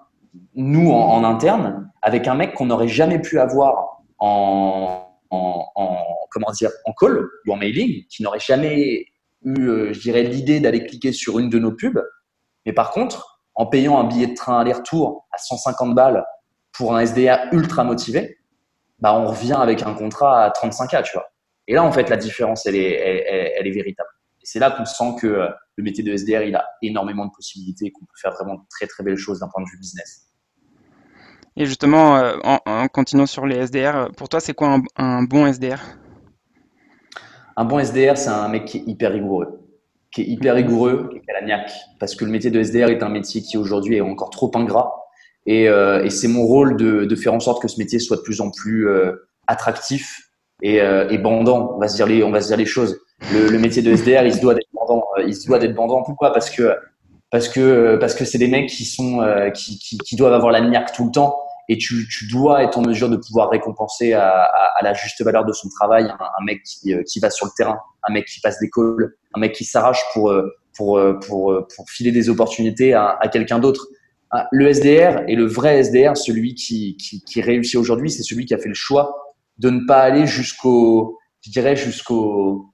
nous, en interne avec un mec qu'on n'aurait jamais pu avoir en, en, en, comment dire, en call ou en mailing, qui n'aurait jamais eu, euh, je dirais, l'idée d'aller cliquer sur une de nos pubs. Mais par contre, en payant un billet de train aller-retour à 150 balles pour un SDR ultra motivé, bah, on revient avec un contrat à 35K, tu vois. Et là, en fait, la différence, elle est, elle, elle est véritable. Et c'est là qu'on sent que euh, le métier de SDR, il a énormément de possibilités et qu'on peut faire vraiment de très, très belles choses d'un point de vue business. Et justement, euh, en, continuant sur les SDR, pour toi, c'est quoi un, bon SDR Un bon SDR, c'est un mec qui est hyper rigoureux, qui est hyper rigoureux, qui a la niaque. Parce que le métier de SDR est un métier qui aujourd'hui est encore trop ingrat. Et, euh, et c'est mon rôle de, de, faire en sorte que ce métier soit de plus en plus euh, attractif et, et, bandant. On va se dire les, on va se dire les choses. Le, le métier de SDR, il se doit d'être bandant. Il se doit d'être bandant. Pourquoi? Parce que parce que parce que c'est des mecs qui sont euh, qui, qui, qui, doivent avoir la niaque tout le temps et tu, tu dois être en mesure de pouvoir récompenser à, à, à la juste valeur de son travail un, mec qui, euh, qui va sur le terrain, un mec qui passe des calls, un mec qui s'arrache pour euh, pour pour pour filer des opportunités à quelqu'un d'autre. Ah, le SDR et le vrai SDR, celui qui, qui, réussit aujourd'hui, c'est celui qui a fait le choix de ne pas aller jusqu'au, je dirais jusqu'au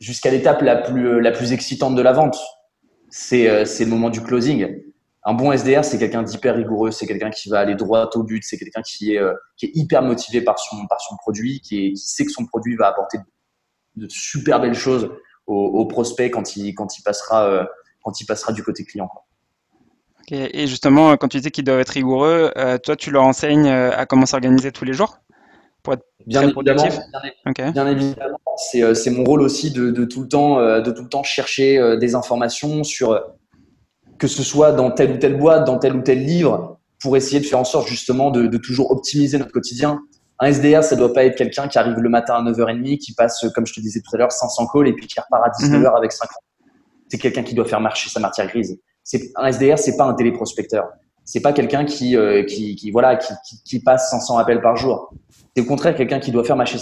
jusqu'à l'étape la plus, la plus excitante de la vente. C'est euh, c'est le moment du closing. Un bon SDR, c'est quelqu'un d'hyper rigoureux, c'est quelqu'un qui va aller droit au but, c'est quelqu'un qui est, euh, qui est hyper motivé par son, par son produit, qui, sait que son produit va apporter de super belles choses au, au prospect quand il, quand, il passera, euh, quand il passera du côté client. Et justement, quand tu dis qu'ils doivent être rigoureux, toi, tu leur enseignes à comment s'organiser tous les jours pour être bien évidemment, bien, évidemment, euh, c'est mon rôle aussi de, de, tout le temps, euh, de tout le temps chercher euh, des informations sur que ce soit dans telle ou telle boîte, dans tel ou tel livre, pour essayer de faire en sorte justement de, de toujours optimiser notre quotidien. Un SDR, ça doit pas être quelqu'un qui arrive le matin à 9h30, qui passe, comme je te disais tout à l'heure, 500 calls et puis qui repart à 19h mhm. avec 50. C'est quelqu'un qui doit faire marcher sa matière grise. Un SDR, c'est pas un téléprospecteur. C'est pas quelqu'un qui, qui, qui, voilà qui, qui, qui passe 500 appels par jour. C'est au contraire quelqu'un qui doit faire marcher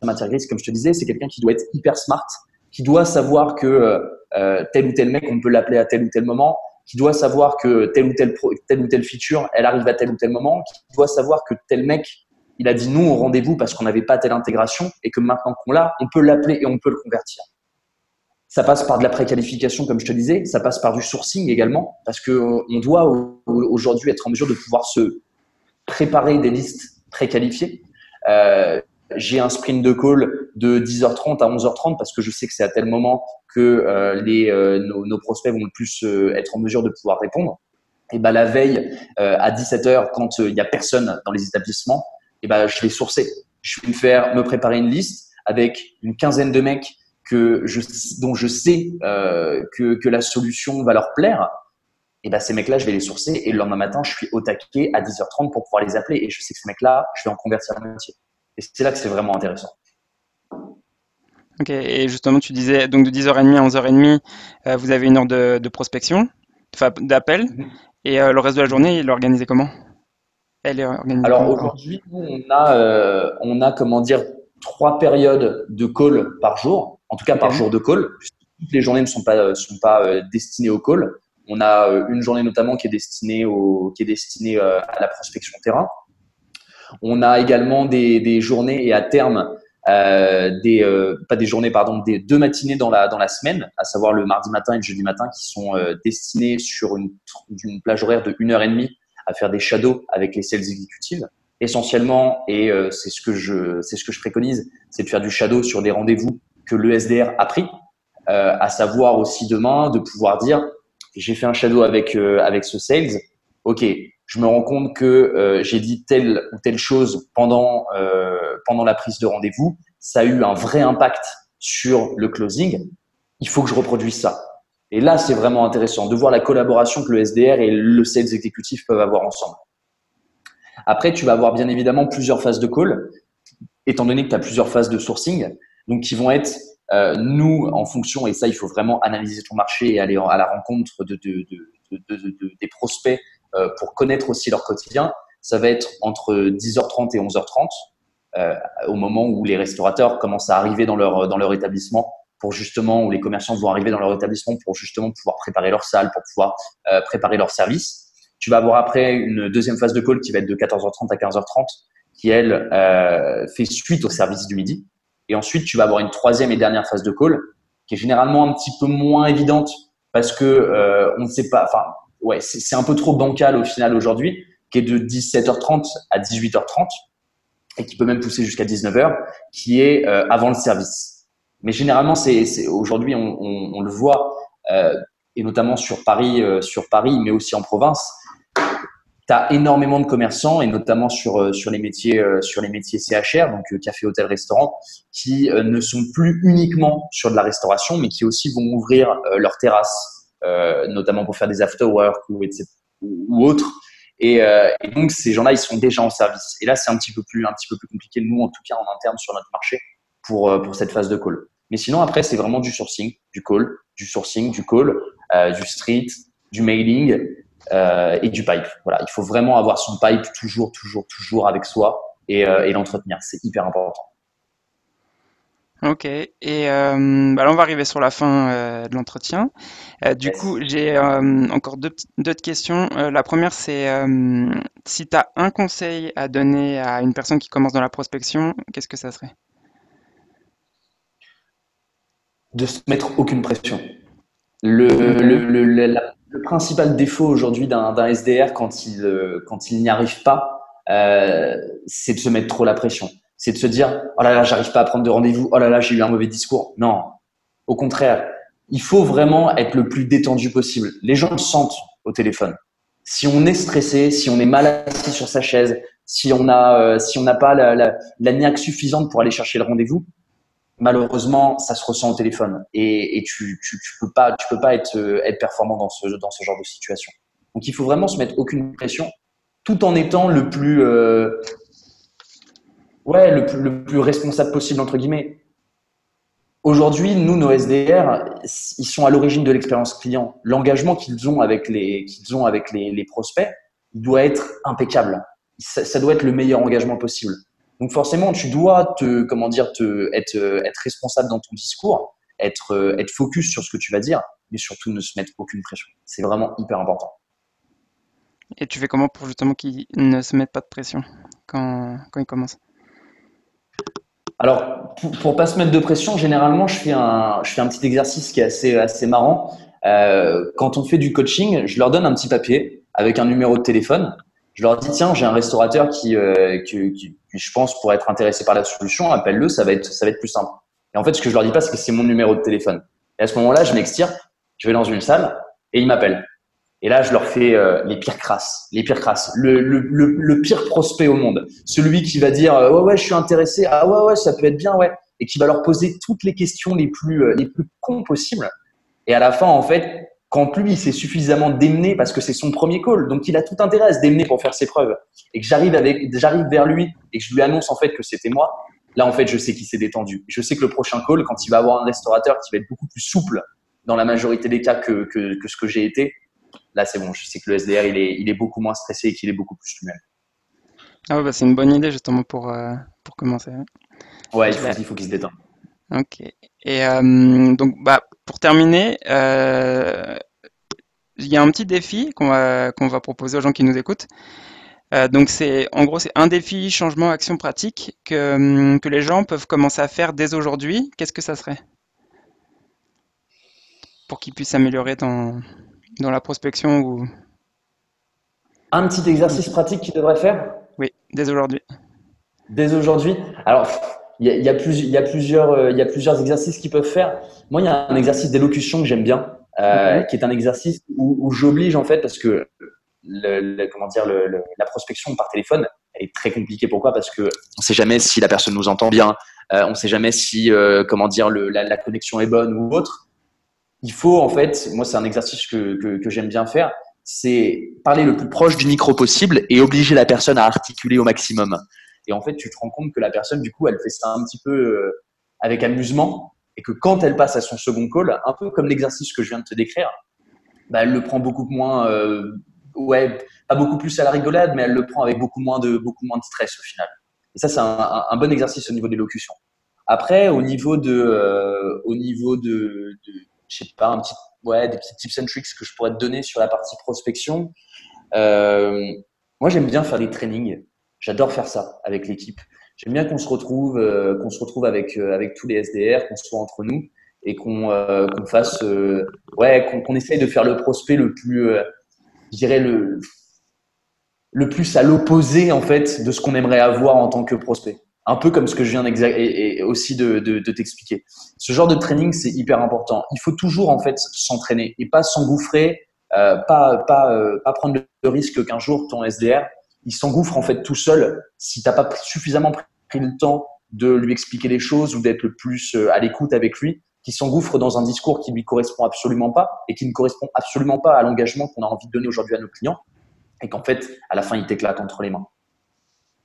sa matière grise, comme je te disais, c'est quelqu'un qui doit être hyper smart, qui doit savoir que euh, euh, tel ou tel mec, on peut l'appeler à tel ou tel moment, qui doit savoir que tel ou tel telle ou telle feature, elle arrive à tel ou tel moment, qui doit savoir que tel mec, il a dit non au rendez-vous parce qu'on n'avait pas telle intégration et que maintenant qu'on l'a, on peut l'appeler et on peut le convertir. Ça passe par de la préqualification, comme je te disais, ça passe par du sourcing également, parce que on doit aujourd'hui être en mesure de pouvoir se préparer des listes préqualifiées euh, j'ai un sprint de call de 10h30 à 11h30 parce que je sais que c'est à tel moment que euh, les, euh, nos, nos, prospects vont le plus être en mesure de pouvoir répondre. Et ben la veille à 17h, quand il n'y a personne dans les établissements, et ben je vais sourcer. Je vais me faire me préparer une liste avec une quinzaine de mecs que je, dont je sais que, que la solution va leur plaire et ben ces mecs-là, je vais les sourcer et le lendemain matin, je suis au taquet à 10h30 pour pouvoir les appeler et je sais que ces mecs-là, je vais en convertir un métier. Et c'est là que c'est vraiment intéressant. Ok, et justement, tu disais donc de 10h30 à 11h30, euh, vous avez une heure de, prospection, enfin d'appel, mm-hmm. et euh, le reste de la journée, il est organisé comment? Elle est organisée Alors aujourd'hui, on a, euh, on a comment dire trois périodes de call par jour, en tout cas par jour de call. Toutes les journées ne sont pas, sont pas destinées au call. On a euh, une journée notamment qui est destinée, au, qui est destinée euh, à la prospection terrain. On a également des, des journées et à terme euh, des euh, pas des journées pardon des deux matinées dans la dans la semaine à savoir le mardi matin et le jeudi matin qui sont euh, destinées sur une, une plage horaire de une heure et demie à faire des shadows avec les sales exécutives essentiellement et c'est ce que je c'est ce que je préconise c'est de faire du shadow sur des rendez-vous que le SDR a pris à savoir aussi demain de pouvoir dire j'ai fait un shadow avec euh, avec ce sales. Ok, je me rends compte que euh, j'ai dit telle ou telle chose pendant euh, pendant la prise de rendez-vous. Ça a eu un vrai impact sur le closing. Il faut que je reproduise ça. Et là, c'est vraiment intéressant de voir la collaboration que le SDR et le sales exécutif peuvent avoir ensemble. Après, tu vas avoir bien évidemment plusieurs phases de call, étant donné que tu as plusieurs phases de sourcing, donc qui vont être euh, nous, en fonction, et ça, il faut vraiment analyser ton marché et aller à la rencontre de, de, de, des prospects euh, pour connaître aussi leur quotidien. Ça va être entre 10h30 et 11h30, euh, au moment où les restaurateurs commencent à arriver dans leur, dans leur établissement pour justement, où les commerçants vont arriver dans leur établissement pour justement pouvoir préparer leur salle, pour pouvoir préparer leur service. Tu vas avoir après une deuxième phase de call qui va être de 14h30 à 15h30, qui elle fait suite au service du midi. Et ensuite, tu vas avoir une troisième et dernière phase de call qui est généralement un petit peu moins évidente parce que euh, on ne sait pas. Enfin, ouais, c'est un peu trop bancal au final aujourd'hui, qui est de 17h30 à 18h30 et qui peut même pousser jusqu'à 19h, qui est euh, avant le service. Mais généralement, c'est aujourd'hui, on, le voit, euh, et notamment sur Paris, sur Paris, mais aussi en province, tu énormément de commerçants et notamment sur euh, sur les métiers euh, sur les métiers CHR donc euh, café hôtel restaurant qui ne sont plus uniquement sur de la restauration mais qui aussi vont ouvrir leur terrasse notamment pour faire des after work ou ou, autres et, et, donc ces gens-là ils sont déjà en service. Et là c'est un petit peu plus un petit peu plus compliqué nous en tout cas en interne sur notre marché pour pour cette phase de call. Mais sinon après c'est vraiment du sourcing du call du sourcing du call du street du mailing euh, et du pipe. Voilà, il faut vraiment avoir son pipe toujours, toujours, toujours avec soi et, euh, et l'entretenir. C'est hyper important. Ok, et euh, bah on va arriver sur la fin euh, de l'entretien. Euh, du coup, j'ai encore deux d'autres questions. la première, c'est si tu as un conseil à donner à une personne qui commence dans la prospection, qu'est-ce que ça serait? De se mettre aucune pression. Le, le, le, principal défaut aujourd'hui d'un SDR quand il, euh, quand il n'y arrive pas, euh, c'est de se mettre trop la pression. C'est de se dire oh là là, j'arrive pas à prendre de rendez-vous. Oh là là, j'ai eu un mauvais discours. Non, au contraire, il faut vraiment être le plus détendu possible. Les gens le sentent au téléphone. Si on est stressé, si on est mal assis sur sa chaise, si on a, euh, si on n'a pas la, la, la niaque suffisante pour aller chercher le rendez-vous, malheureusement, ça se ressent au téléphone et, tu, tu, peux pas, euh, être performant dans ce, genre de situation. Donc, il faut vraiment se mettre aucune pression, tout en étant le plus, euh, ouais, le plus, le plus responsable possible entre guillemets. Aujourd'hui, nous, nos SDR, ils sont à l'origine de l'expérience client. L'engagement qu'ils ont avec les, prospects, doit être impeccable. Ça, doit être le meilleur engagement possible. Donc forcément, tu dois te, comment dire, te, être, être responsable dans ton discours, être, être focus sur ce que tu vas dire, mais surtout ne se mettre aucune pression. C'est vraiment hyper important. Et tu fais comment pour justement qu'ils ne se mettent pas de pression quand, quand ils commencent alors, pour, pour pas se mettre de pression, généralement, je fais un, je fais un petit exercice qui est assez, assez marrant. Euh, quand on fait du coaching, je leur donne un petit papier avec un numéro de téléphone. Je leur dis tiens, j'ai un restaurateur qui, euh, qui, qui, qui, je pense, pourrait être intéressé par la solution. Appelle-le, ça va être, ça va être plus simple. Et en fait, ce que je leur dis pas, c'est que c'est mon numéro de téléphone. Et à ce moment-là, je m'extire, je vais dans une salle et ils m'appellent. Et là, je leur fais euh, les pires crasses, les pires crasses, le, le, le, le, pire prospect au monde. Celui qui va dire euh, ouais ouais, je suis intéressé, ah ouais ouais, ça peut être bien ouais, et qui va leur poser toutes les questions les plus euh, les plus cons possibles. Et à la fin, en fait, quand lui, il s'est suffisamment démené parce que c'est son premier call, donc il a tout intérêt à se démener pour faire ses preuves, et que j'arrive avec, j'arrive vers lui et que je lui annonce en fait que c'était moi. Là, en fait, je sais qu'il s'est détendu. Je sais que le prochain call, quand il va avoir un restaurateur qui va être beaucoup plus souple dans la majorité des cas que, que, que ce que j'ai été, là, c'est bon. Je sais que le SDR, il est, il est beaucoup moins stressé et qu'il est beaucoup plus lui-même. Ah ouais, bah c'est une bonne idée justement pour, euh, pour commencer. Ouais, il faut, il faut qu'il se détende. Ok. Et euh, donc, bah, pour terminer, euh, il y a un petit défi qu'on va, qu'on va proposer aux gens qui nous écoutent. Euh, donc, c'est en gros, c'est un défi, changement, action pratique que, que les gens peuvent commencer à faire dès aujourd'hui. Qu'est-ce que ça serait? Pour qu'ils puissent s'améliorer dans, dans la prospection ou... Un petit exercice pratique qu'ils devraient faire? Oui, dès aujourd'hui. Dès aujourd'hui? Alors, il y, a, il, y a plus, il, y a plusieurs, il y a plusieurs exercices qu'ils peuvent faire. Moi, il y a un exercice d'élocution que j'aime bien, euh, qui est un exercice où, où j'oblige, en fait, parce que le, le, comment dire, le, la prospection par téléphone, elle est très compliquée. Pourquoi? Parce que on ne sait jamais si la personne nous entend bien, euh, on ne sait jamais si, euh, comment dire, la, la, connexion est bonne ou autre il faut en fait, moi c'est un exercice que, que, que j'aime bien faire, c'est parler le plus proche du micro possible et obliger la personne à articuler au maximum. Et en fait, tu te rends compte que la personne, du coup, elle fait ça un petit peu euh, avec amusement et que quand elle passe à son second call, un peu comme l'exercice que je viens de te décrire, bah, elle le prend beaucoup moins, euh, ouais, pas beaucoup plus à la rigolade, mais elle le prend avec beaucoup moins de, beaucoup moins de stress au final. Et ça, c'est un, bon exercice au niveau de l'élocution. Après, au niveau de, euh, au niveau de, je sais pas, ouais, des petits tips and tricks que je pourrais te donner sur la partie prospection. Euh, moi, j'aime bien faire des trainings. J'adore faire ça avec l'équipe. J'aime bien qu'on se retrouve, euh, qu'on se retrouve avec euh, avec tous les SDR, qu'on soit entre nous et qu'on euh, qu'on fasse, ouais, qu'on qu essaye de faire le prospect le plus, je dirais le le plus à l'opposé en fait de ce qu'on aimerait avoir en tant que prospect un peu comme ce que je viens et, et aussi de, de, t'expliquer. Ce genre de training, c'est hyper important. Il faut toujours en fait s'entraîner et pas s'engouffrer, euh, pas pas pas prendre le risque qu'un jour ton SDR il s'engouffre en fait tout seul si t'as pas suffisamment pris le temps de lui expliquer les choses ou d'être le plus euh, à l'écoute avec lui, qui s'engouffre dans un discours qui lui correspond absolument pas et qui ne correspond absolument pas à l'engagement qu'on a envie de donner aujourd'hui à nos clients et qu'en fait à la fin il t'éclate entre les mains.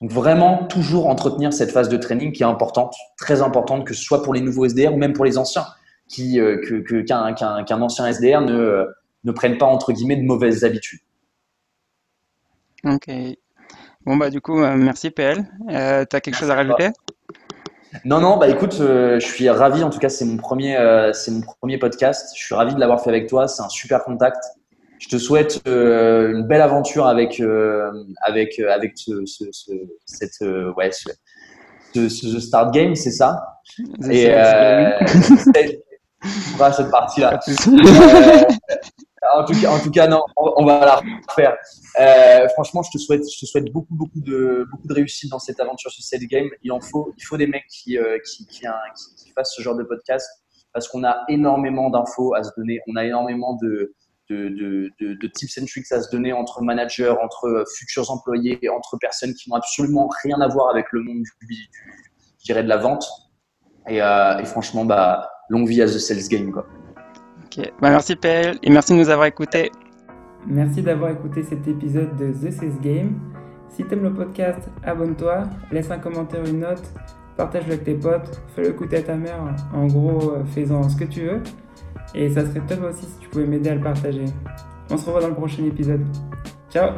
Donc vraiment, toujours entretenir cette phase de training qui est importante, très importante, que ce soit pour les nouveaux SDR ou même pour les anciens, qui euh, que qu'un qu qu ancien SDR ne ne prenne pas entre guillemets de mauvaises habitudes. Ok. Bon bah du coup, euh, merci PL. Euh, tu as quelque merci chose à rajouter? Non, non, bah écoute, euh, je suis ravi. En tout cas, c'est mon premier, euh, c'est mon premier podcast. Je suis ravi de l'avoir fait avec toi. C'est un super contact. Je te souhaite euh, une belle aventure avec avec avec ce, ce, ce cette ouais ce, ce, Start Game, c'est ça? Et *laughs* cette partie-là. En, tout cas, en non, on, va la refaire. Euh, franchement, je te souhaite, beaucoup, beaucoup de, réussite dans cette aventure sur cette game. Il en faut, il faut des mecs qui, euh, qui, qui, fassent ce genre de podcast parce qu'on a énormément d'infos à se donner. On a énormément de, tips and tricks à se donner entre managers, entre futurs employés, entre personnes qui n'ont absolument rien à voir avec le monde du, du de la vente. Et, euh, et franchement, bah, longue vie à The Sales Game. Quoi. Bah, merci PL et merci de nous avoir écoutés. Merci d'avoir écouté cet épisode de The Sales Game. Si t'aimes le podcast, abonne-toi, laisse un commentaire, une note, partage-le avec tes potes, fais-le écouter à ta mère, en gros, euh, fais-en ce que tu veux. Et ça serait top aussi si tu pouvais m'aider à le partager. On se revoit dans le prochain épisode. Ciao